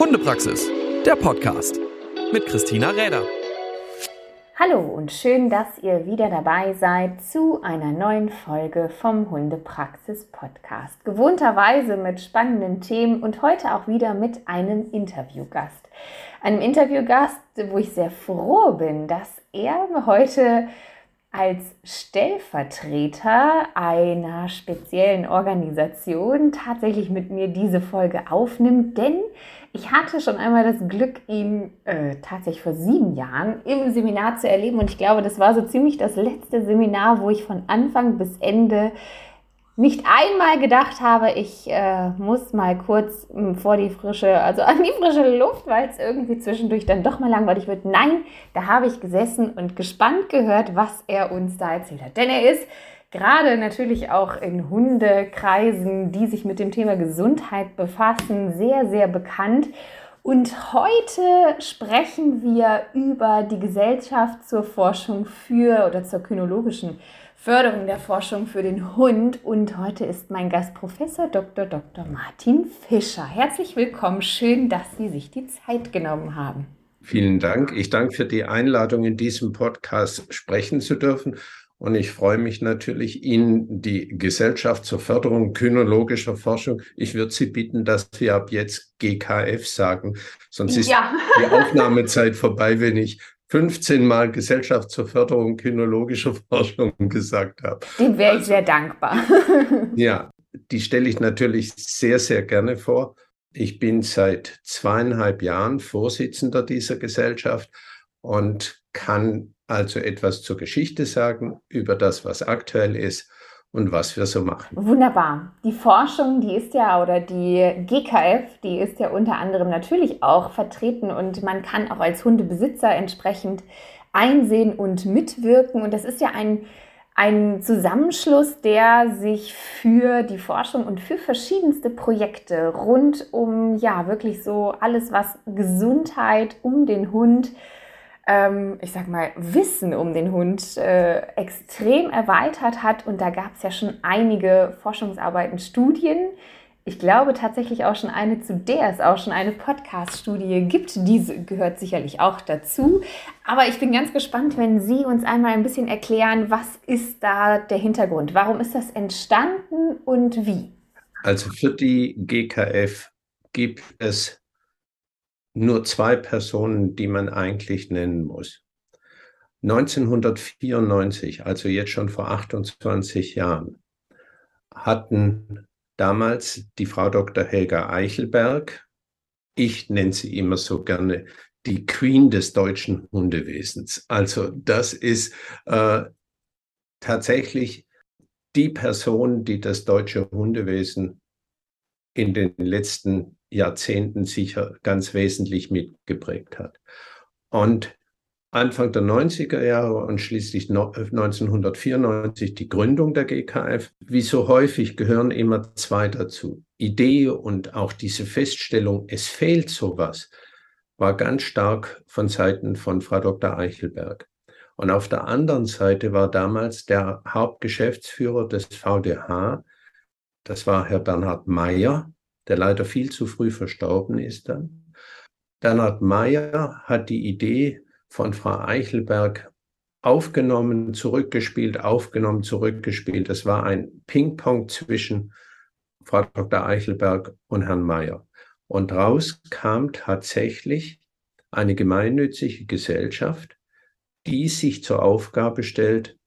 Hundepraxis, der Podcast mit Christina Räder. Hallo und schön, dass ihr wieder dabei seid zu einer neuen Folge vom Hundepraxis Podcast. Gewohnterweise mit spannenden Themen und heute auch wieder mit einem Interviewgast. Einem Interviewgast, wo ich sehr froh bin, dass er heute als Stellvertreter einer speziellen Organisation tatsächlich mit mir diese Folge aufnimmt, denn ich hatte schon einmal das Glück, ihn äh, tatsächlich vor sieben Jahren im Seminar zu erleben. Und ich glaube, das war so ziemlich das letzte Seminar, wo ich von Anfang bis Ende nicht einmal gedacht habe, ich äh, muss mal kurz hm, vor die frische, also an die frische Luft, weil es irgendwie zwischendurch dann doch mal langweilig wird. Nein, da habe ich gesessen und gespannt gehört, was er uns da erzählt hat. Denn er ist gerade natürlich auch in Hundekreisen, die sich mit dem Thema Gesundheit befassen, sehr, sehr bekannt. Und heute sprechen wir über die Gesellschaft zur Forschung für oder zur kynologischen Förderung der Forschung für den Hund. Und heute ist mein Gast Professor Dr. Dr. Martin Fischer. Herzlich willkommen. Schön, dass Sie sich die Zeit genommen haben. Vielen Dank. Ich danke für die Einladung, in diesem Podcast sprechen zu dürfen. Und ich freue mich natürlich, Ihnen die Gesellschaft zur Förderung kynologischer Forschung, ich würde Sie bitten, dass wir ab jetzt GKF sagen, sonst ist ja. die Aufnahmezeit vorbei, wenn ich 15 Mal Gesellschaft zur Förderung kynologischer Forschung gesagt habe. Dem wäre ich sehr dankbar. ja, die stelle ich natürlich sehr, sehr gerne vor. Ich bin seit zweieinhalb Jahren Vorsitzender dieser Gesellschaft und kann also etwas zur Geschichte sagen über das, was aktuell ist und was wir so machen. Wunderbar. Die Forschung, die ist ja, oder die GKF, die ist ja unter anderem natürlich auch vertreten und man kann auch als Hundebesitzer entsprechend einsehen und mitwirken. Und das ist ja ein, ein Zusammenschluss, der sich für die Forschung und für verschiedenste Projekte rund um, ja, wirklich so alles, was Gesundheit um den Hund ähm, ich sag mal, Wissen um den Hund äh, extrem erweitert hat. Und da gab es ja schon einige Forschungsarbeiten, Studien. Ich glaube tatsächlich auch schon eine, zu der es auch schon eine Podcast-Studie gibt. Diese gehört sicherlich auch dazu. Aber ich bin ganz gespannt, wenn Sie uns einmal ein bisschen erklären, was ist da der Hintergrund? Warum ist das entstanden und wie? Also für die GKF gibt es nur zwei Personen, die man eigentlich nennen muss. 1994, also jetzt schon vor 28 Jahren, hatten damals die Frau Dr. Helga Eichelberg, ich nenne sie immer so gerne die Queen des deutschen Hundewesens. Also das ist äh, tatsächlich die Person, die das deutsche Hundewesen in den letzten Jahrzehnten sicher ganz wesentlich mitgeprägt hat. Und Anfang der 90er Jahre und schließlich 1994 die Gründung der GKF. Wie so häufig gehören immer zwei dazu. Idee und auch diese Feststellung, es fehlt sowas, war ganz stark von Seiten von Frau Dr. Eichelberg. Und auf der anderen Seite war damals der Hauptgeschäftsführer des VDH, das war Herr Bernhard Meyer, der leider viel zu früh verstorben ist dann. Bernhard Meyer hat die Idee von Frau Eichelberg aufgenommen, zurückgespielt, aufgenommen, zurückgespielt. Das war ein Ping-Pong zwischen Frau Dr. Eichelberg und Herrn Meyer. Und raus kam tatsächlich eine gemeinnützige Gesellschaft, die sich zur Aufgabe stellt,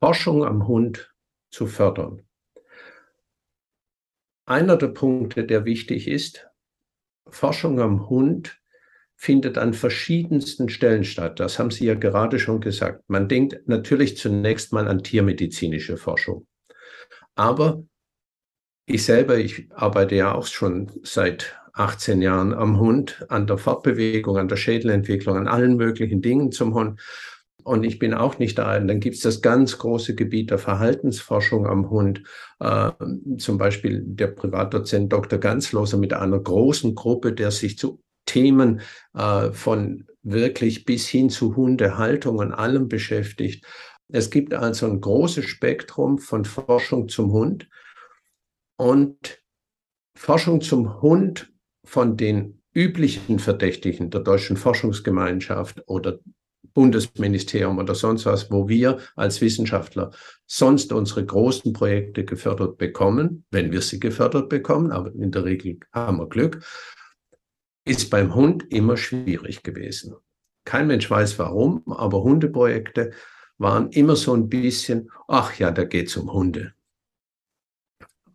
Forschung am Hund zu fördern. Einer der Punkte, der wichtig ist, Forschung am Hund findet an verschiedensten Stellen statt. Das haben Sie ja gerade schon gesagt. Man denkt natürlich zunächst mal an tiermedizinische Forschung. Aber ich selber, ich arbeite ja auch schon seit 18 Jahren am Hund, an der Fortbewegung, an der Schädelentwicklung, an allen möglichen Dingen zum Hund. Und ich bin auch nicht da. Dann gibt es das ganz große Gebiet der Verhaltensforschung am Hund. Äh, zum Beispiel der Privatdozent Dr. Ganzloser mit einer großen Gruppe, der sich zu Themen äh, von wirklich bis hin zu Hundehaltung und allem beschäftigt. Es gibt also ein großes Spektrum von Forschung zum Hund. Und Forschung zum Hund von den üblichen Verdächtigen der deutschen Forschungsgemeinschaft oder Bundesministerium oder sonst was, wo wir als Wissenschaftler sonst unsere großen Projekte gefördert bekommen, wenn wir sie gefördert bekommen, aber in der Regel haben wir Glück, ist beim Hund immer schwierig gewesen. Kein Mensch weiß warum, aber Hundeprojekte waren immer so ein bisschen, ach ja, da geht es um Hunde.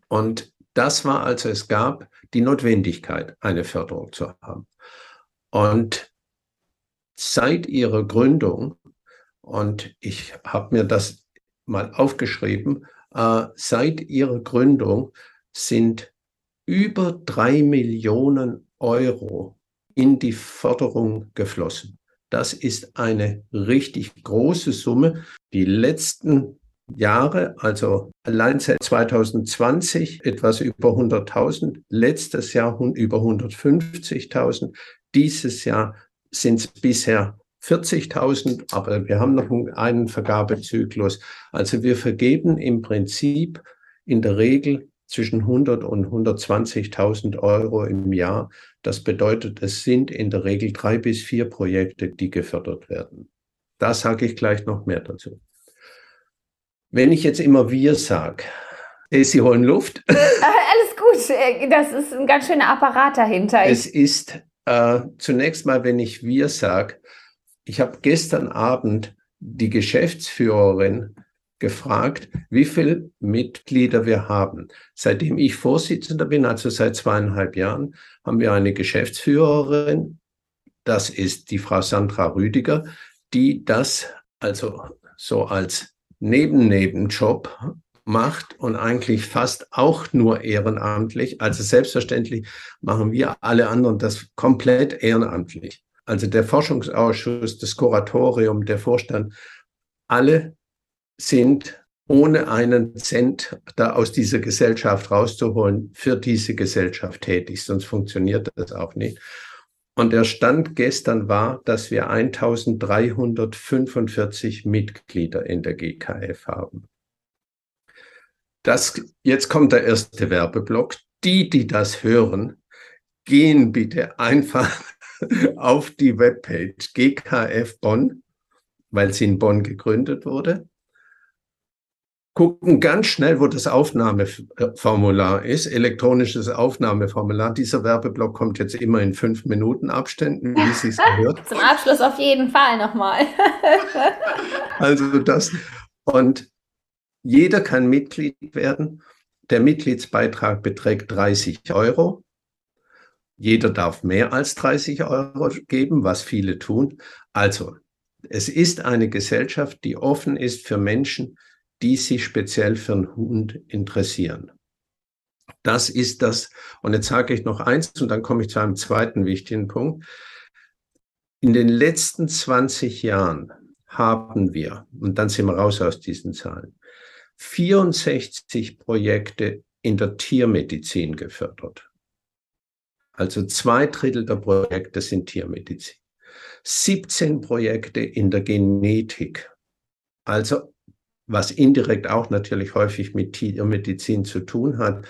Und das war also, es gab die Notwendigkeit, eine Förderung zu haben. Und seit ihrer Gründung, und ich habe mir das mal aufgeschrieben, äh, seit ihrer Gründung sind über drei Millionen Euro in die Förderung geflossen. Das ist eine richtig große Summe. Die letzten Jahre, also allein seit 2020 etwas über 100.000, letztes Jahr über 150.000, dieses Jahr sind es bisher 40.000, aber wir haben noch einen Vergabezyklus. Also wir vergeben im Prinzip in der Regel zwischen 100 und 120.000 Euro im Jahr. Das bedeutet, es sind in der Regel drei bis vier Projekte, die gefördert werden. Da sage ich gleich noch mehr dazu. Wenn ich jetzt immer wir sage, Sie holen Luft. Alles gut, das ist ein ganz schöner Apparat dahinter. Es ist äh, zunächst mal, wenn ich wir sage, ich habe gestern Abend die Geschäftsführerin gefragt, wie viele Mitglieder wir haben. Seitdem ich Vorsitzender bin, also seit zweieinhalb Jahren, haben wir eine Geschäftsführerin, das ist die Frau Sandra Rüdiger, die das also so als Neben-Nebenjob macht und eigentlich fast auch nur ehrenamtlich. Also selbstverständlich machen wir alle anderen das komplett ehrenamtlich. Also der Forschungsausschuss, das Kuratorium, der Vorstand, alle sind ohne einen Cent da aus dieser Gesellschaft rauszuholen, für diese Gesellschaft tätig, sonst funktioniert das auch nicht. Und der Stand gestern war, dass wir 1345 Mitglieder in der GKF haben. Das, jetzt kommt der erste Werbeblock. Die, die das hören, gehen bitte einfach auf die Webpage GKF Bonn, weil sie in Bonn gegründet wurde. Gucken ganz schnell, wo das Aufnahmeformular ist, elektronisches Aufnahmeformular. Dieser Werbeblock kommt jetzt immer in fünf Minuten Abständen, wie Sie es gehört. Zum Abschluss auf jeden Fall nochmal. also das. Und jeder kann Mitglied werden. Der Mitgliedsbeitrag beträgt 30 Euro. Jeder darf mehr als 30 Euro geben, was viele tun. Also, es ist eine Gesellschaft, die offen ist für Menschen, die sich speziell für einen Hund interessieren. Das ist das. Und jetzt sage ich noch eins und dann komme ich zu einem zweiten wichtigen Punkt. In den letzten 20 Jahren haben wir, und dann sind wir raus aus diesen Zahlen, 64 Projekte in der Tiermedizin gefördert. Also zwei Drittel der Projekte sind Tiermedizin. 17 Projekte in der Genetik. Also was indirekt auch natürlich häufig mit Tiermedizin zu tun hat.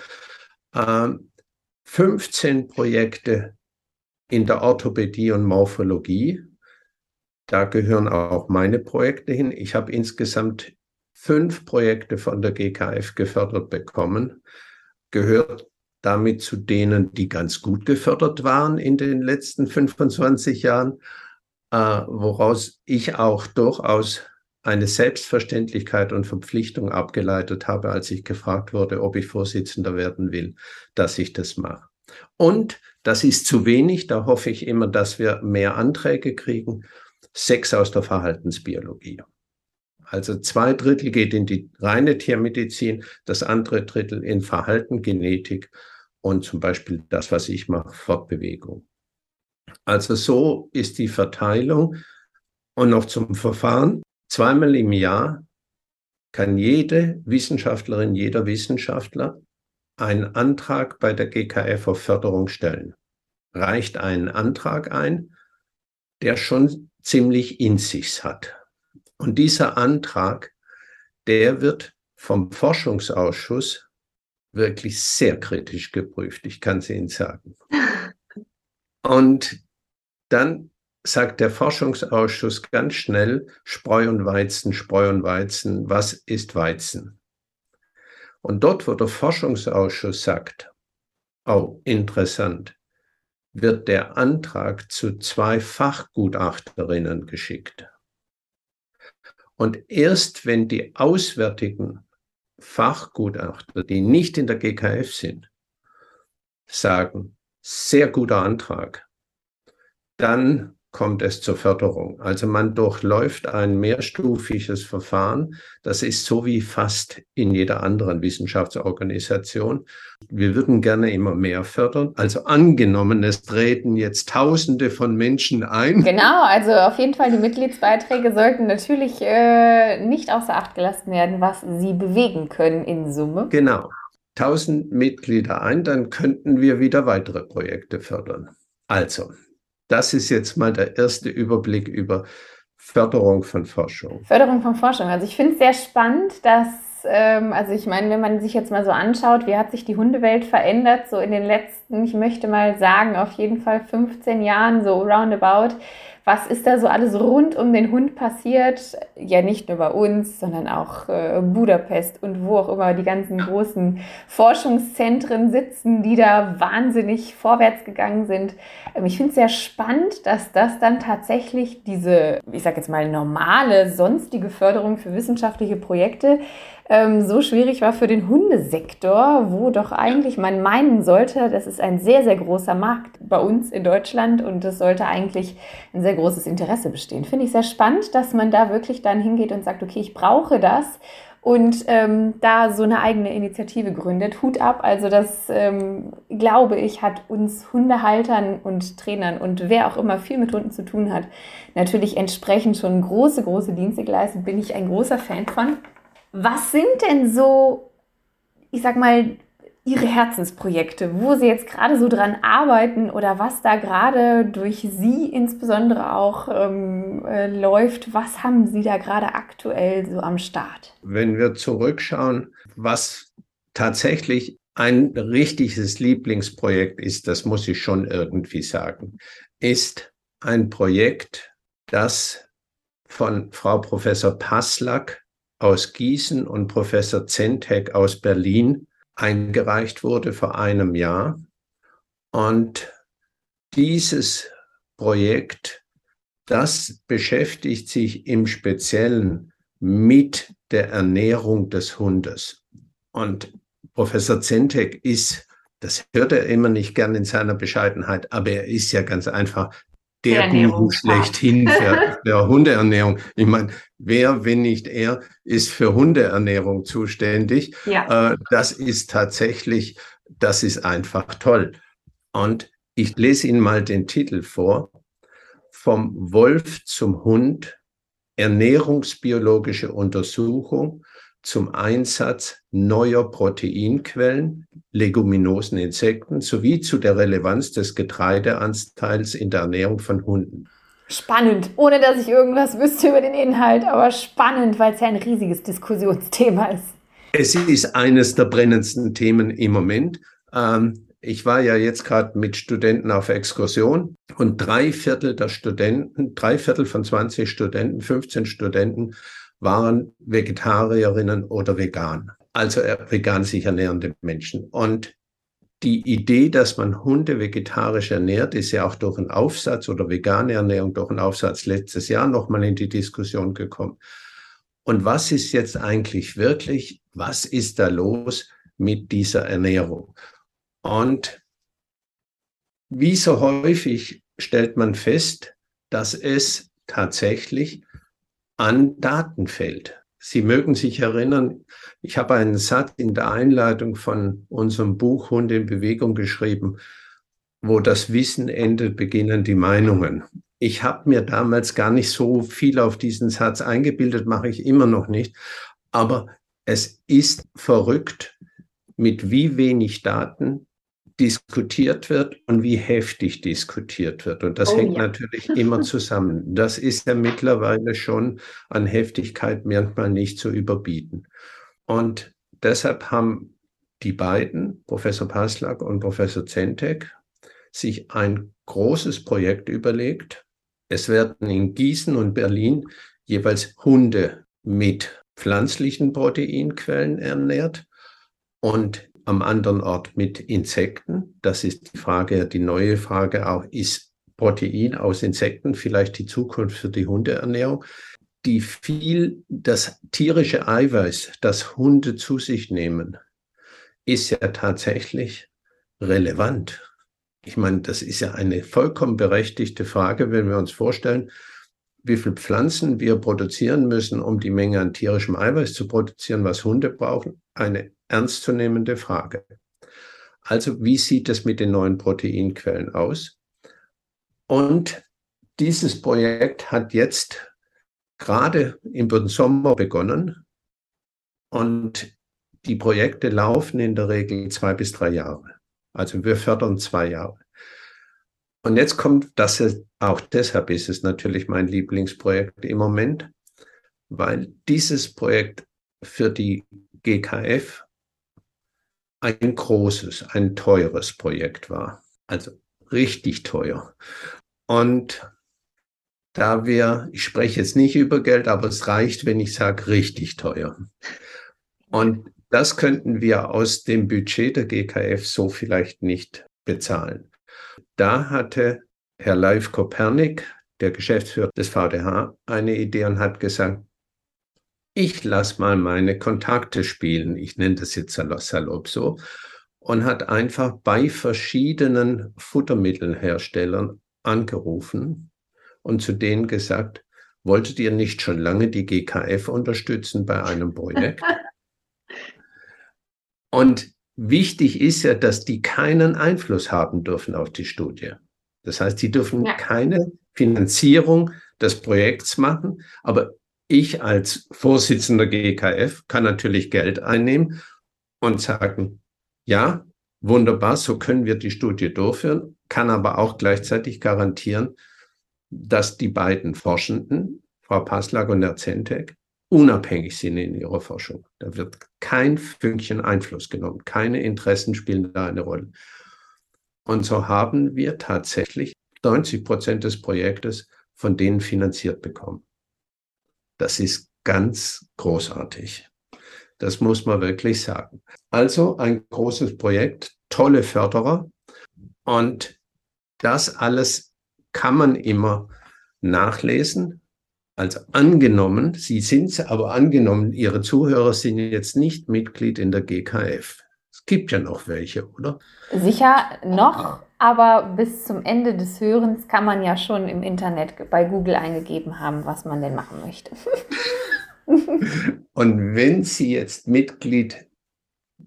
15 ähm, Projekte in der Orthopädie und Morphologie. Da gehören auch meine Projekte hin. Ich habe insgesamt fünf Projekte von der GKF gefördert bekommen, gehört damit zu denen, die ganz gut gefördert waren in den letzten 25 Jahren, äh, woraus ich auch durchaus eine Selbstverständlichkeit und Verpflichtung abgeleitet habe, als ich gefragt wurde, ob ich Vorsitzender werden will, dass ich das mache. Und das ist zu wenig, da hoffe ich immer, dass wir mehr Anträge kriegen. Sechs aus der Verhaltensbiologie. Also zwei Drittel geht in die reine Tiermedizin, das andere Drittel in Verhalten, Genetik und zum Beispiel das, was ich mache, Fortbewegung. Also so ist die Verteilung. Und noch zum Verfahren. Zweimal im Jahr kann jede Wissenschaftlerin, jeder Wissenschaftler einen Antrag bei der GKF auf Förderung stellen. Reicht einen Antrag ein, der schon ziemlich in sich hat. Und dieser Antrag, der wird vom Forschungsausschuss wirklich sehr kritisch geprüft, ich kann es Ihnen sagen. Und dann sagt der Forschungsausschuss ganz schnell, Spreu und Weizen, Spreu und Weizen, was ist Weizen? Und dort, wo der Forschungsausschuss sagt, oh, interessant, wird der Antrag zu zwei Fachgutachterinnen geschickt. Und erst wenn die auswärtigen Fachgutachter, die nicht in der GKF sind, sagen, sehr guter Antrag, dann kommt es zur Förderung. Also man durchläuft ein mehrstufiges Verfahren. Das ist so wie fast in jeder anderen Wissenschaftsorganisation. Wir würden gerne immer mehr fördern. Also angenommen, es treten jetzt Tausende von Menschen ein. Genau, also auf jeden Fall die Mitgliedsbeiträge sollten natürlich äh, nicht außer Acht gelassen werden, was sie bewegen können in Summe. Genau. Tausend Mitglieder ein, dann könnten wir wieder weitere Projekte fördern. Also, das ist jetzt mal der erste Überblick über Förderung von Forschung. Förderung von Forschung. Also ich finde es sehr spannend, dass, ähm, also ich meine, wenn man sich jetzt mal so anschaut, wie hat sich die Hundewelt verändert, so in den letzten, ich möchte mal sagen, auf jeden Fall 15 Jahren, so roundabout was ist da so alles rund um den Hund passiert? Ja, nicht nur bei uns, sondern auch äh, Budapest und wo auch immer die ganzen großen Forschungszentren sitzen, die da wahnsinnig vorwärts gegangen sind. Ähm, ich finde es sehr spannend, dass das dann tatsächlich diese, ich sage jetzt mal, normale, sonstige Förderung für wissenschaftliche Projekte ähm, so schwierig war für den Hundesektor, wo doch eigentlich man meinen sollte, das ist ein sehr, sehr großer Markt bei uns in Deutschland und es sollte eigentlich ein sehr großes Interesse bestehen. Finde ich sehr spannend, dass man da wirklich dann hingeht und sagt, okay, ich brauche das und ähm, da so eine eigene Initiative gründet. Hut ab, also das ähm, glaube ich, hat uns Hundehaltern und Trainern und wer auch immer viel mit Hunden zu tun hat, natürlich entsprechend schon große, große Dienste geleistet. Bin ich ein großer Fan von. Was sind denn so, ich sag mal, Ihre Herzensprojekte, wo Sie jetzt gerade so dran arbeiten oder was da gerade durch Sie insbesondere auch ähm, äh, läuft? Was haben Sie da gerade aktuell so am Start? Wenn wir zurückschauen, was tatsächlich ein richtiges Lieblingsprojekt ist, das muss ich schon irgendwie sagen, ist ein Projekt, das von Frau Professor Paslak aus Gießen und Professor Zentek aus Berlin eingereicht wurde vor einem Jahr. Und dieses Projekt, das beschäftigt sich im Speziellen mit der Ernährung des Hundes. Und Professor Zentek ist, das hört er immer nicht gern in seiner Bescheidenheit, aber er ist ja ganz einfach der Guru schlechthin für, für Hundeernährung. Ich meine, wer, wenn nicht er, ist für Hundeernährung zuständig? Ja. Äh, das ist tatsächlich, das ist einfach toll. Und ich lese Ihnen mal den Titel vor. Vom Wolf zum Hund, ernährungsbiologische Untersuchung zum Einsatz neuer Proteinquellen, Leguminosen, Insekten sowie zu der Relevanz des Getreideanteils in der Ernährung von Hunden. Spannend, ohne dass ich irgendwas wüsste über den Inhalt, aber spannend, weil es ja ein riesiges Diskussionsthema ist. Es ist eines der brennendsten Themen im Moment. Ähm, ich war ja jetzt gerade mit Studenten auf Exkursion und drei Viertel der Studenten, drei Viertel von 20 Studenten, 15 Studenten waren Vegetarierinnen oder vegan, also vegan sich ernährende Menschen. Und die Idee, dass man Hunde vegetarisch ernährt, ist ja auch durch einen Aufsatz oder vegane Ernährung durch einen Aufsatz letztes Jahr nochmal in die Diskussion gekommen. Und was ist jetzt eigentlich wirklich, was ist da los mit dieser Ernährung? Und wie so häufig stellt man fest, dass es tatsächlich an Daten fällt. Sie mögen sich erinnern, ich habe einen Satz in der Einleitung von unserem Buch Hunde in Bewegung geschrieben, wo das Wissen endet, beginnen die Meinungen. Ich habe mir damals gar nicht so viel auf diesen Satz eingebildet, mache ich immer noch nicht. Aber es ist verrückt, mit wie wenig Daten diskutiert wird und wie heftig diskutiert wird. Und das oh, hängt ja. natürlich immer zusammen. Das ist ja mittlerweile schon an Heftigkeit manchmal nicht zu überbieten. Und deshalb haben die beiden, Professor Paslak und Professor Zentek, sich ein großes Projekt überlegt. Es werden in Gießen und Berlin jeweils Hunde mit pflanzlichen Proteinquellen ernährt und am anderen Ort mit Insekten. Das ist die Frage, die neue Frage auch, ist Protein aus Insekten vielleicht die Zukunft für die Hundeernährung? Die viel, das tierische Eiweiß, das Hunde zu sich nehmen, ist ja tatsächlich relevant. Ich meine, das ist ja eine vollkommen berechtigte Frage, wenn wir uns vorstellen, wie viel Pflanzen wir produzieren müssen, um die Menge an tierischem Eiweiß zu produzieren, was Hunde brauchen. Eine ernstzunehmende Frage. Also, wie sieht es mit den neuen Proteinquellen aus? Und dieses Projekt hat jetzt gerade im Sommer begonnen und die Projekte laufen in der Regel zwei bis drei Jahre. Also wir fördern zwei Jahre. Und jetzt kommt, das auch deshalb ist es natürlich mein Lieblingsprojekt im Moment, weil dieses Projekt für die GKF ein großes, ein teures Projekt war. Also richtig teuer. Und da wir, ich spreche jetzt nicht über Geld, aber es reicht, wenn ich sage richtig teuer. Und das könnten wir aus dem Budget der GKF so vielleicht nicht bezahlen. Da hatte Herr Leif Kopernik, der Geschäftsführer des VDH, eine Idee und hat gesagt, ich lasse mal meine Kontakte spielen. Ich nenne das jetzt salopp so. Und hat einfach bei verschiedenen Futtermittelherstellern angerufen und zu denen gesagt, wolltet ihr nicht schon lange die GKF unterstützen bei einem Projekt? Und wichtig ist ja, dass die keinen Einfluss haben dürfen auf die Studie. Das heißt, sie dürfen ja. keine Finanzierung des Projekts machen, aber ich als Vorsitzender GKF kann natürlich Geld einnehmen und sagen, ja, wunderbar, so können wir die Studie durchführen, kann aber auch gleichzeitig garantieren, dass die beiden Forschenden, Frau Paslak und Herr Zentek, unabhängig sind in ihrer Forschung. Da wird kein Fünkchen Einfluss genommen. Keine Interessen spielen da eine Rolle. Und so haben wir tatsächlich 90 Prozent des Projektes von denen finanziert bekommen. Das ist ganz großartig. Das muss man wirklich sagen. Also ein großes Projekt, tolle Förderer. Und das alles kann man immer nachlesen also angenommen, Sie sind es, aber angenommen, Ihre Zuhörer sind jetzt nicht Mitglied in der GKF. Es gibt ja noch welche, oder? Sicher noch, aber bis zum Ende des Hörens kann man ja schon im Internet bei Google eingegeben haben, was man denn machen möchte. Und wenn Sie jetzt Mitglied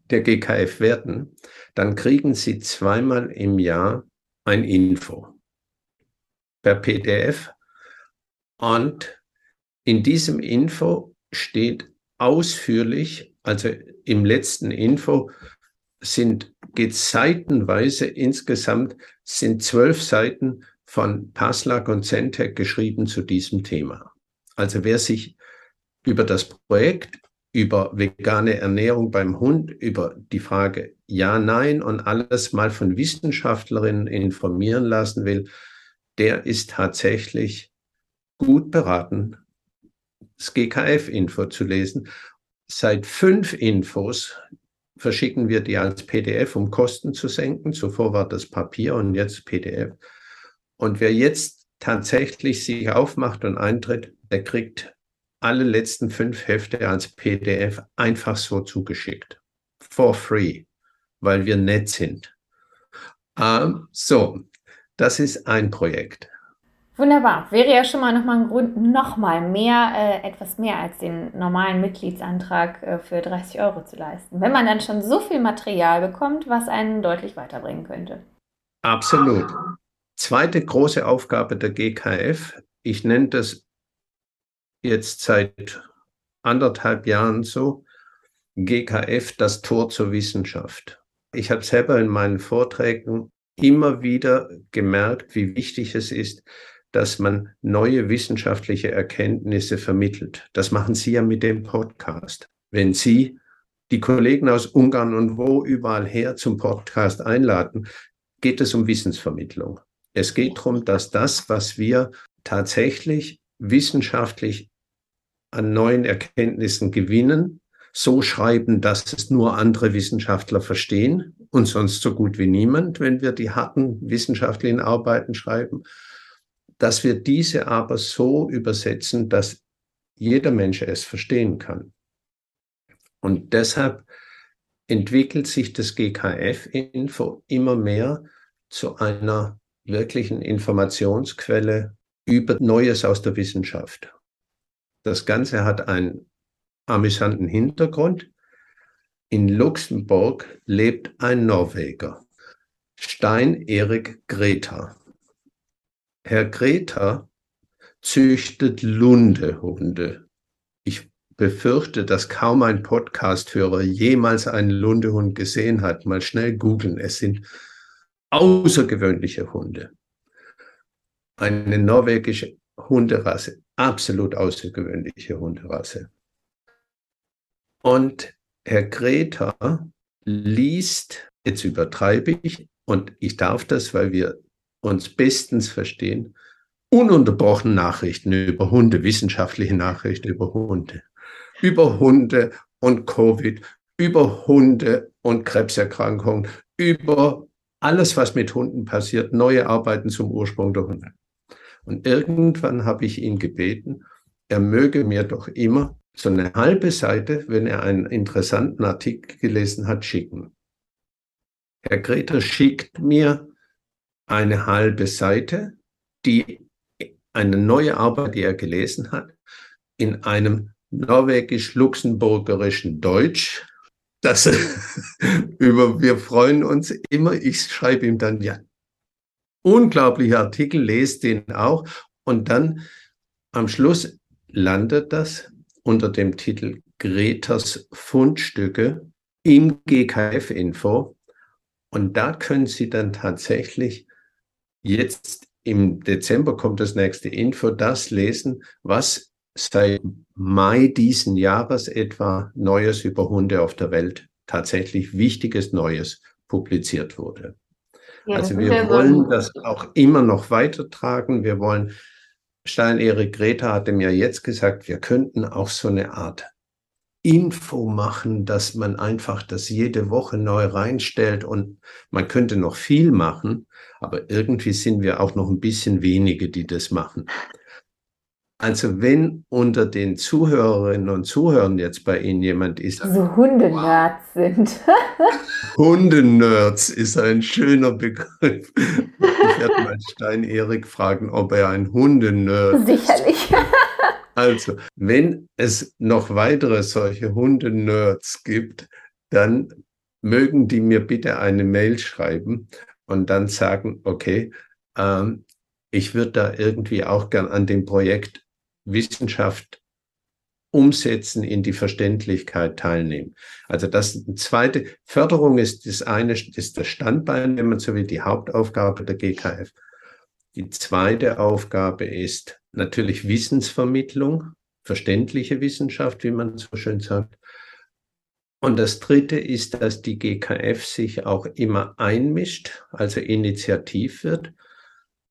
der GKF werden, dann kriegen Sie zweimal im Jahr ein Info per PDF und in diesem Info steht ausführlich, also im letzten Info sind, geht seitenweise, insgesamt sind zwölf Seiten von Paslak und Centec geschrieben zu diesem Thema. Also wer sich über das Projekt, über vegane Ernährung beim Hund, über die Frage Ja, Nein und alles mal von Wissenschaftlerinnen informieren lassen will, der ist tatsächlich gut beraten, das GKF-Info zu lesen. Seit fünf Infos verschicken wir die als PDF, um Kosten zu senken. Zuvor war das Papier und jetzt PDF. Und wer jetzt tatsächlich sich aufmacht und eintritt, der kriegt alle letzten fünf Hefte als PDF einfach so zugeschickt. For free, weil wir nett sind. Ähm, so, das ist ein Projekt. Wunderbar. Wäre ja schon mal nochmal ein Grund, nochmal mehr, äh, etwas mehr als den normalen Mitgliedsantrag äh, für 30 Euro zu leisten. Wenn man dann schon so viel Material bekommt, was einen deutlich weiterbringen könnte. Absolut. Zweite große Aufgabe der GKF, ich nenne das jetzt seit anderthalb Jahren so, GKF das Tor zur Wissenschaft. Ich habe selber in meinen Vorträgen immer wieder gemerkt, wie wichtig es ist, dass man neue wissenschaftliche Erkenntnisse vermittelt. Das machen Sie ja mit dem Podcast. Wenn Sie die Kollegen aus Ungarn und wo überall her zum Podcast einladen, geht es um Wissensvermittlung. Es geht darum, dass das, was wir tatsächlich wissenschaftlich an neuen Erkenntnissen gewinnen, so schreiben, dass es nur andere Wissenschaftler verstehen und sonst so gut wie niemand, wenn wir die harten wissenschaftlichen Arbeiten schreiben, dass wir diese aber so übersetzen, dass jeder Mensch es verstehen kann. Und deshalb entwickelt sich das GKF-Info immer mehr zu einer wirklichen Informationsquelle über Neues aus der Wissenschaft. Das Ganze hat einen amüsanten Hintergrund. In Luxemburg lebt ein Norweger, Stein Erik Greta. Herr Greta züchtet Lundehunde. Ich befürchte, dass kaum ein Podcasthörer jemals einen Lundehund gesehen hat. Mal schnell googeln. Es sind außergewöhnliche Hunde. Eine norwegische Hunderasse, absolut außergewöhnliche Hunderasse. Und Herr Greta liest, jetzt übertreibe ich, und ich darf das, weil wir uns bestens verstehen, ununterbrochen Nachrichten über Hunde, wissenschaftliche Nachrichten über Hunde, über Hunde und Covid, über Hunde und Krebserkrankungen, über alles, was mit Hunden passiert, neue Arbeiten zum Ursprung der Hunde. Und irgendwann habe ich ihn gebeten, er möge mir doch immer so eine halbe Seite, wenn er einen interessanten Artikel gelesen hat, schicken. Herr Greta schickt mir eine halbe Seite, die eine neue Arbeit, die er gelesen hat, in einem norwegisch-luxemburgerischen Deutsch. Das über, wir freuen uns immer. Ich schreibe ihm dann, ja, unglaublicher Artikel, lest den auch. Und dann am Schluss landet das unter dem Titel Gretas Fundstücke im GKF-Info. Und da können Sie dann tatsächlich jetzt im Dezember kommt das nächste Info, das lesen, was seit Mai diesen Jahres etwa Neues über Hunde auf der Welt, tatsächlich Wichtiges Neues publiziert wurde. Ja, also wir wollen das auch immer noch weitertragen. Wir wollen Stein-Erik Greta hatte mir jetzt gesagt, wir könnten auch so eine Art Info machen, dass man einfach das jede Woche neu reinstellt und man könnte noch viel machen, aber irgendwie sind wir auch noch ein bisschen wenige, die das machen. Also wenn unter den Zuhörerinnen und Zuhörern jetzt bei Ihnen jemand ist, so Hundenerds wow. sind. Hundenerds ist ein schöner Begriff. Ich werde mal Stein Erik fragen, ob er ein Hundenerd Sicherlich. Also, wenn es noch weitere solche Hundenerds gibt, dann mögen die mir bitte eine Mail schreiben und dann sagen, okay, ähm, ich würde da irgendwie auch gern an dem Projekt Wissenschaft umsetzen, in die Verständlichkeit teilnehmen. Also das zweite, Förderung ist das eine, ist das Standbein, wenn man so will, die Hauptaufgabe der GKF. Die zweite Aufgabe ist natürlich Wissensvermittlung, verständliche Wissenschaft, wie man so schön sagt. Und das dritte ist, dass die GKF sich auch immer einmischt, also initiativ wird.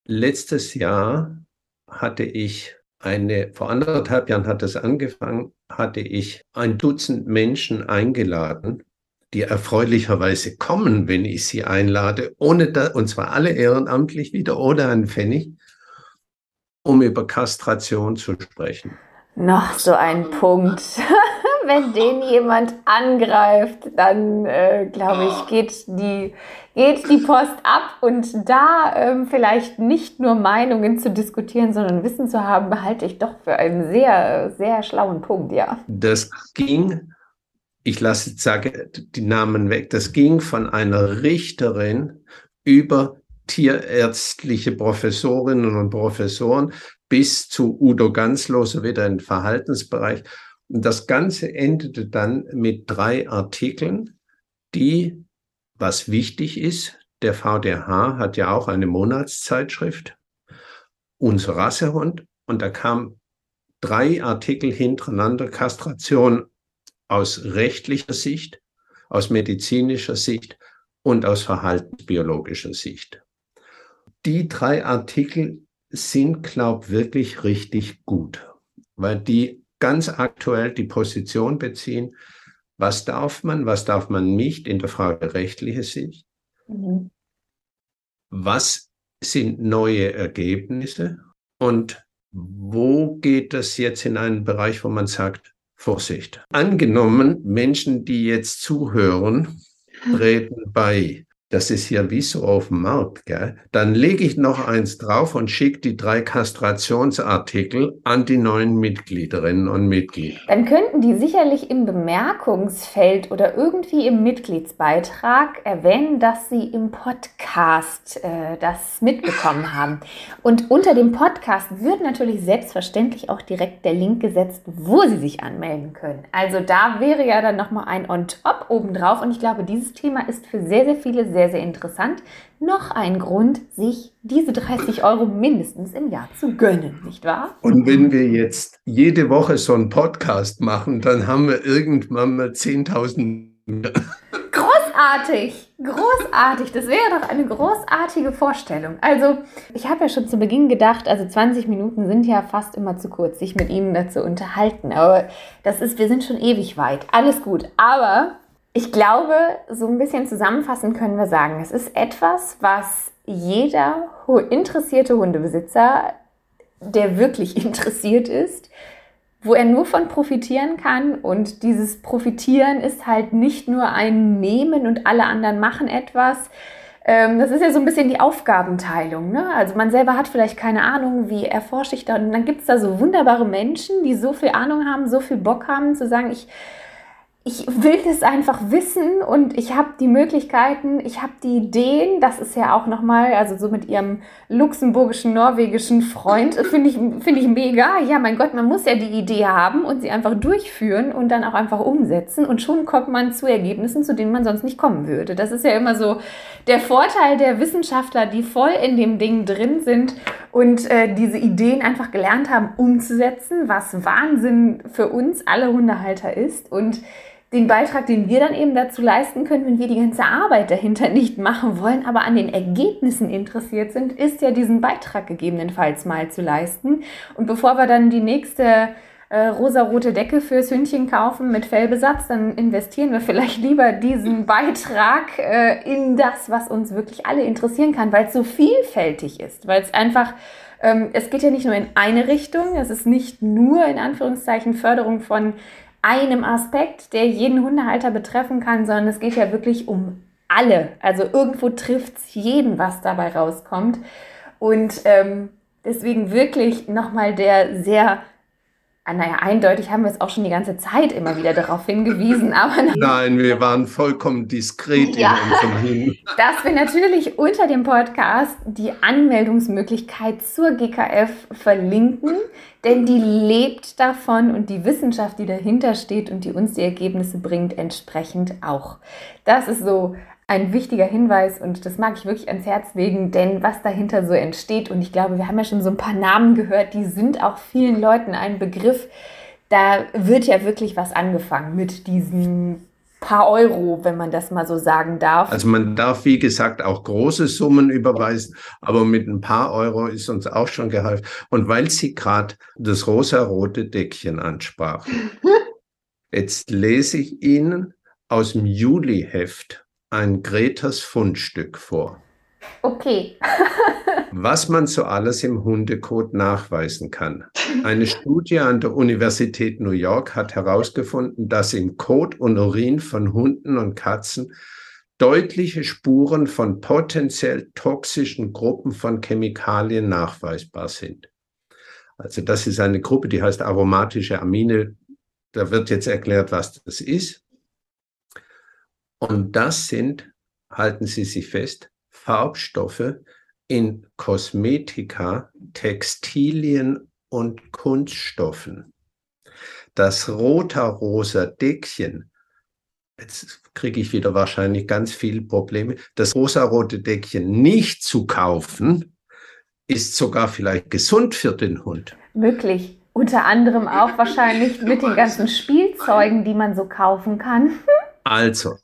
Letztes Jahr hatte ich eine, vor anderthalb Jahren hat es angefangen, hatte ich ein Dutzend Menschen eingeladen, die erfreulicherweise kommen, wenn ich sie einlade, ohne da, und zwar alle ehrenamtlich wieder ohne einen Pfennig, um über Kastration zu sprechen. Noch so ein Punkt. wenn den jemand angreift, dann äh, glaube ich, geht die, geht die Post ab und da ähm, vielleicht nicht nur Meinungen zu diskutieren, sondern Wissen zu haben, behalte ich doch für einen sehr, sehr schlauen Punkt, ja. Das ging, ich lasse, sage die Namen weg, das ging von einer Richterin über tierärztliche Professorinnen und Professoren bis zu Udo Ganzloser wieder im Verhaltensbereich. Und das Ganze endete dann mit drei Artikeln, die, was wichtig ist, der VDH hat ja auch eine Monatszeitschrift, unser Rassehund, und da kamen drei Artikel hintereinander, Kastration aus rechtlicher Sicht, aus medizinischer Sicht und aus verhaltensbiologischer Sicht. Die drei Artikel sind, glaube ich, wirklich richtig gut, weil die ganz aktuell die Position beziehen, was darf man, was darf man nicht in der Frage rechtliche Sicht. Mhm. Was sind neue Ergebnisse und wo geht das jetzt in einen Bereich, wo man sagt, Vorsicht. Angenommen, Menschen, die jetzt zuhören, treten bei das ist ja wie so auf dem Markt, gell? Dann lege ich noch eins drauf und schicke die drei Kastrationsartikel an die neuen Mitgliederinnen und Mitglieder. Dann könnten die sicherlich im Bemerkungsfeld oder irgendwie im Mitgliedsbeitrag erwähnen, dass sie im Podcast äh, das mitbekommen haben. Und unter dem Podcast wird natürlich selbstverständlich auch direkt der Link gesetzt, wo sie sich anmelden können. Also da wäre ja dann nochmal ein On-Top obendrauf. Und ich glaube, dieses Thema ist für sehr, sehr viele sehr, sehr interessant. Noch ein Grund, sich diese 30 Euro mindestens im Jahr zu gönnen, nicht wahr? Und wenn wir jetzt jede Woche so einen Podcast machen, dann haben wir irgendwann mal 10.000. Großartig, großartig. Das wäre doch eine großartige Vorstellung. Also, ich habe ja schon zu Beginn gedacht, also 20 Minuten sind ja fast immer zu kurz, sich mit Ihnen dazu unterhalten. Aber das ist, wir sind schon ewig weit. Alles gut. Aber ich glaube, so ein bisschen zusammenfassend können wir sagen, es ist etwas, was jeder interessierte Hundebesitzer, der wirklich interessiert ist, wo er nur von profitieren kann. Und dieses Profitieren ist halt nicht nur ein Nehmen und alle anderen machen etwas. Ähm, das ist ja so ein bisschen die Aufgabenteilung. Ne? Also man selber hat vielleicht keine Ahnung, wie erforsche ich da. Und dann gibt es da so wunderbare Menschen, die so viel Ahnung haben, so viel Bock haben, zu sagen, ich ich will das einfach wissen und ich habe die Möglichkeiten, ich habe die Ideen. Das ist ja auch nochmal, also so mit ihrem luxemburgischen, norwegischen Freund, finde ich, find ich mega. Ja, mein Gott, man muss ja die Idee haben und sie einfach durchführen und dann auch einfach umsetzen und schon kommt man zu Ergebnissen, zu denen man sonst nicht kommen würde. Das ist ja immer so der Vorteil der Wissenschaftler, die voll in dem Ding drin sind und äh, diese Ideen einfach gelernt haben umzusetzen, was Wahnsinn für uns alle Hundehalter ist und den Beitrag, den wir dann eben dazu leisten können, wenn wir die ganze Arbeit dahinter nicht machen wollen, aber an den Ergebnissen interessiert sind, ist ja diesen Beitrag gegebenenfalls mal zu leisten. Und bevor wir dann die nächste äh, rosarote Decke fürs Hündchen kaufen mit Fellbesatz, dann investieren wir vielleicht lieber diesen Beitrag äh, in das, was uns wirklich alle interessieren kann, weil es so vielfältig ist, weil es einfach ähm, es geht ja nicht nur in eine Richtung, es ist nicht nur in Anführungszeichen Förderung von einem Aspekt, der jeden Hundehalter betreffen kann, sondern es geht ja wirklich um alle. Also irgendwo trifft es jeden, was dabei rauskommt. Und ähm, deswegen wirklich nochmal der sehr naja, eindeutig haben wir es auch schon die ganze Zeit immer wieder darauf hingewiesen, aber nein, wir waren vollkommen diskret ja, in unserem Hin. Dass wir natürlich unter dem Podcast die Anmeldungsmöglichkeit zur GKF verlinken, denn die lebt davon und die Wissenschaft, die dahinter steht und die uns die Ergebnisse bringt, entsprechend auch. Das ist so ein wichtiger Hinweis und das mag ich wirklich ans Herz legen, denn was dahinter so entsteht und ich glaube, wir haben ja schon so ein paar Namen gehört, die sind auch vielen Leuten ein Begriff. Da wird ja wirklich was angefangen mit diesen paar Euro, wenn man das mal so sagen darf. Also man darf, wie gesagt, auch große Summen überweisen, aber mit ein paar Euro ist uns auch schon geholfen. Und weil Sie gerade das rosa-rote Deckchen ansprachen, jetzt lese ich Ihnen aus dem Juli-Heft ein Gretas Fundstück vor. Okay. was man so alles im Hundekot nachweisen kann. Eine Studie an der Universität New York hat herausgefunden, dass im Kot und Urin von Hunden und Katzen deutliche Spuren von potenziell toxischen Gruppen von Chemikalien nachweisbar sind. Also das ist eine Gruppe, die heißt aromatische Amine. Da wird jetzt erklärt, was das ist. Und das sind, halten Sie sich fest, Farbstoffe in Kosmetika, Textilien und Kunststoffen. Das roter-rosa Deckchen, jetzt kriege ich wieder wahrscheinlich ganz viele Probleme, das rosa-rote Deckchen nicht zu kaufen, ist sogar vielleicht gesund für den Hund. Möglich. Unter anderem auch wahrscheinlich mit den ganzen Spielzeugen, die man so kaufen kann. Also,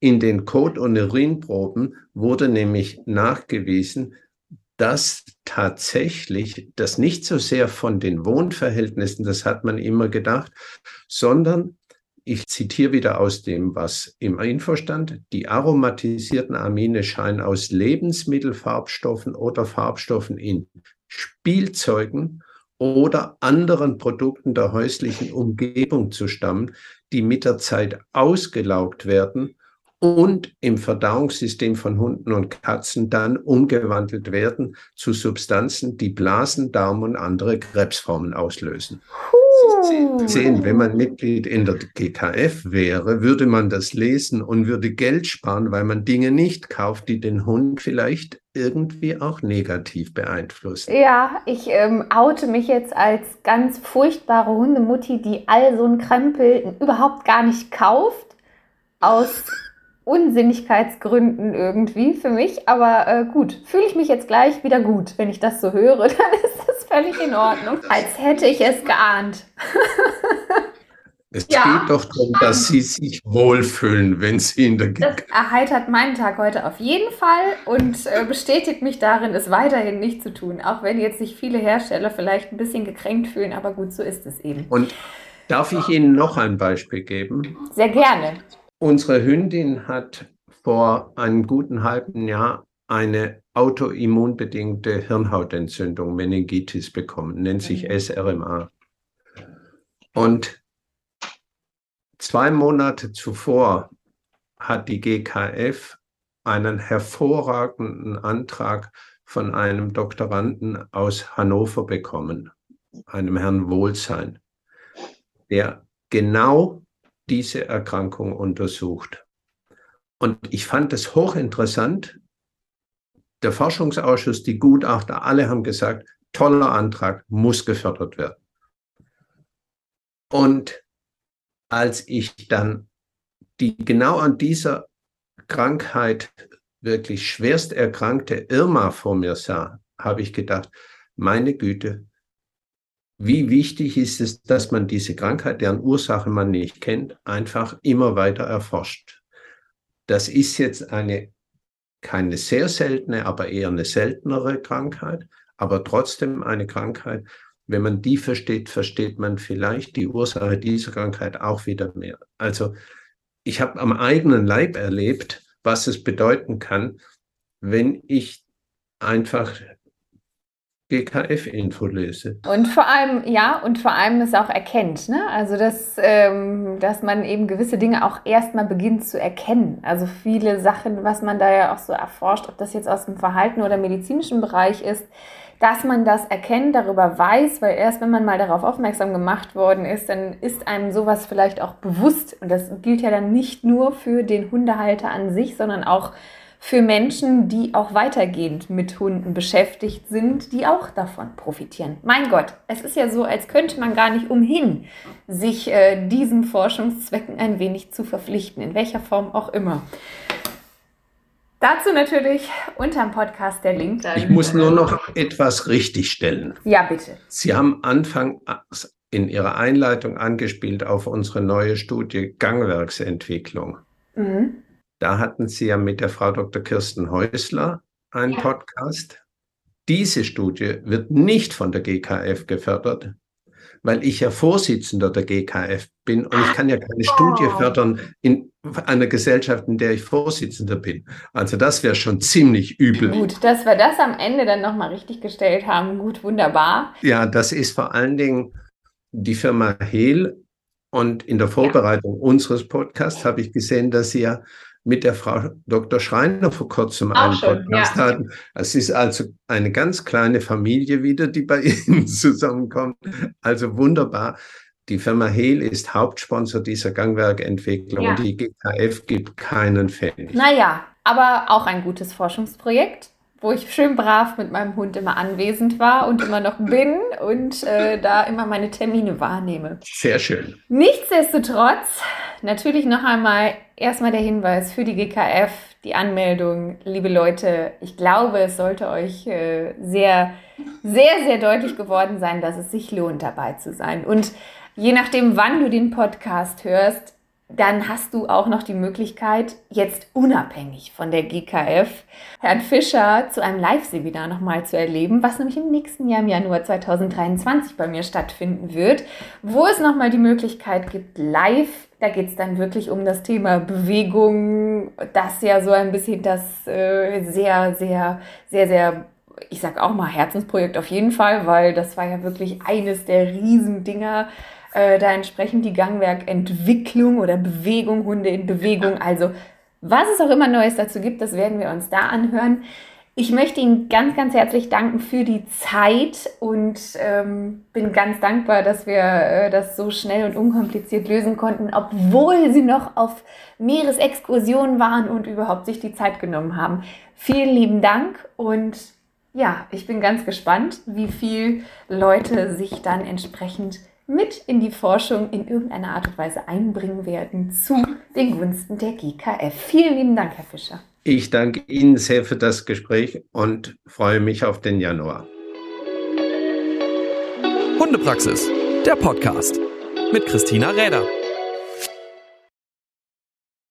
in den Kot- und Urinproben wurde nämlich nachgewiesen, dass tatsächlich das nicht so sehr von den Wohnverhältnissen, das hat man immer gedacht, sondern ich zitiere wieder aus dem, was im Info stand, die aromatisierten Amine scheinen aus Lebensmittelfarbstoffen oder Farbstoffen in Spielzeugen oder anderen Produkten der häuslichen Umgebung zu stammen, die mit der Zeit ausgelaugt werden und im Verdauungssystem von Hunden und Katzen dann umgewandelt werden zu Substanzen, die Blasen, Darm und andere Krebsformen auslösen. Sie sehen, wenn man Mitglied in der GKF wäre, würde man das lesen und würde Geld sparen, weil man Dinge nicht kauft, die den Hund vielleicht irgendwie auch negativ beeinflussen. Ja, ich ähm, oute mich jetzt als ganz furchtbare Hundemutti, die all so einen Krempel überhaupt gar nicht kauft. Aus Unsinnigkeitsgründen irgendwie für mich. Aber äh, gut, fühle ich mich jetzt gleich wieder gut. Wenn ich das so höre, dann ist das völlig in Ordnung. Als hätte ich es geahnt. Es ja. geht doch darum, dass Sie sich wohlfühlen, wenn Sie in der Das erheitert meinen Tag heute auf jeden Fall und äh, bestätigt mich darin, es weiterhin nicht zu tun. Auch wenn jetzt sich viele Hersteller vielleicht ein bisschen gekränkt fühlen, aber gut, so ist es eben. Und darf ich Ihnen noch ein Beispiel geben? Sehr gerne. Unsere Hündin hat vor einem guten halben Jahr eine autoimmunbedingte Hirnhautentzündung, Meningitis bekommen, nennt sich mhm. SRMA. Und zwei Monate zuvor hat die GKF einen hervorragenden Antrag von einem Doktoranden aus Hannover bekommen, einem Herrn Wohlsein, der genau diese Erkrankung untersucht. Und ich fand es hochinteressant. Der Forschungsausschuss, die Gutachter, alle haben gesagt, toller Antrag, muss gefördert werden. Und als ich dann die genau an dieser Krankheit wirklich schwerst erkrankte Irma vor mir sah, habe ich gedacht, meine Güte, wie wichtig ist es, dass man diese Krankheit, deren Ursache man nicht kennt, einfach immer weiter erforscht. Das ist jetzt eine keine sehr seltene, aber eher eine seltenere Krankheit, aber trotzdem eine Krankheit. Wenn man die versteht, versteht man vielleicht die Ursache dieser Krankheit auch wieder mehr. Also ich habe am eigenen Leib erlebt, was es bedeuten kann, wenn ich einfach GKF-Info lese. Und vor allem, ja, und vor allem es auch erkennt, ne? Also dass, ähm, dass man eben gewisse Dinge auch erstmal beginnt zu erkennen. Also viele Sachen, was man da ja auch so erforscht, ob das jetzt aus dem Verhalten oder medizinischen Bereich ist, dass man das erkennt, darüber weiß, weil erst wenn man mal darauf aufmerksam gemacht worden ist, dann ist einem sowas vielleicht auch bewusst. Und das gilt ja dann nicht nur für den Hundehalter an sich, sondern auch für Menschen, die auch weitergehend mit Hunden beschäftigt sind, die auch davon profitieren. Mein Gott, es ist ja so, als könnte man gar nicht umhin, sich äh, diesen Forschungszwecken ein wenig zu verpflichten, in welcher Form auch immer. Dazu natürlich unterm Podcast der Link. Ich muss nur noch etwas richtigstellen. Ja, bitte. Sie haben Anfang in Ihrer Einleitung angespielt auf unsere neue Studie Gangwerksentwicklung. Mhm. Da hatten Sie ja mit der Frau Dr. Kirsten Häusler einen ja. Podcast. Diese Studie wird nicht von der GKF gefördert, weil ich ja Vorsitzender der GKF bin und ich kann ja keine oh. Studie fördern in einer Gesellschaft, in der ich Vorsitzender bin. Also das wäre schon ziemlich übel. Gut, dass wir das am Ende dann nochmal richtig gestellt haben. Gut, wunderbar. Ja, das ist vor allen Dingen die Firma Hehl und in der Vorbereitung ja. unseres Podcasts habe ich gesehen, dass Sie ja mit der Frau Dr. Schreiner vor kurzem Auch einen schon, Podcast ja. hatten. Es ist also eine ganz kleine Familie wieder, die bei Ihnen zusammenkommt. Also wunderbar. Die Firma Hehl ist Hauptsponsor dieser Gangwerkentwicklung ja. und die GKF gibt keinen Pfennig. Naja, aber auch ein gutes Forschungsprojekt wo ich schön brav mit meinem Hund immer anwesend war und immer noch bin und äh, da immer meine Termine wahrnehme. Sehr schön. Nichtsdestotrotz, natürlich noch einmal erstmal der Hinweis für die GKF, die Anmeldung. Liebe Leute, ich glaube, es sollte euch äh, sehr, sehr, sehr deutlich geworden sein, dass es sich lohnt, dabei zu sein. Und je nachdem, wann du den Podcast hörst, dann hast du auch noch die Möglichkeit, jetzt unabhängig von der GKF Herrn Fischer zu einem Live-Seminar nochmal zu erleben, was nämlich im nächsten Jahr im Januar 2023 bei mir stattfinden wird, wo es nochmal die Möglichkeit gibt, live, da geht es dann wirklich um das Thema Bewegung, das ja so ein bisschen das äh, sehr, sehr, sehr, sehr ich sag auch mal Herzensprojekt auf jeden Fall, weil das war ja wirklich eines der Riesendinger, äh, da entsprechend die Gangwerkentwicklung oder Bewegung, Hunde in Bewegung. Also was es auch immer Neues dazu gibt, das werden wir uns da anhören. Ich möchte Ihnen ganz, ganz herzlich danken für die Zeit und ähm, bin ganz dankbar, dass wir äh, das so schnell und unkompliziert lösen konnten, obwohl Sie noch auf Meeresexkursionen waren und überhaupt sich die Zeit genommen haben. Vielen lieben Dank und ja, ich bin ganz gespannt, wie viel Leute sich dann entsprechend mit in die Forschung in irgendeiner Art und Weise einbringen werden zu den Gunsten der GKF. Vielen lieben Dank, Herr Fischer. Ich danke Ihnen sehr für das Gespräch und freue mich auf den Januar. Hundepraxis, der Podcast mit Christina Räder.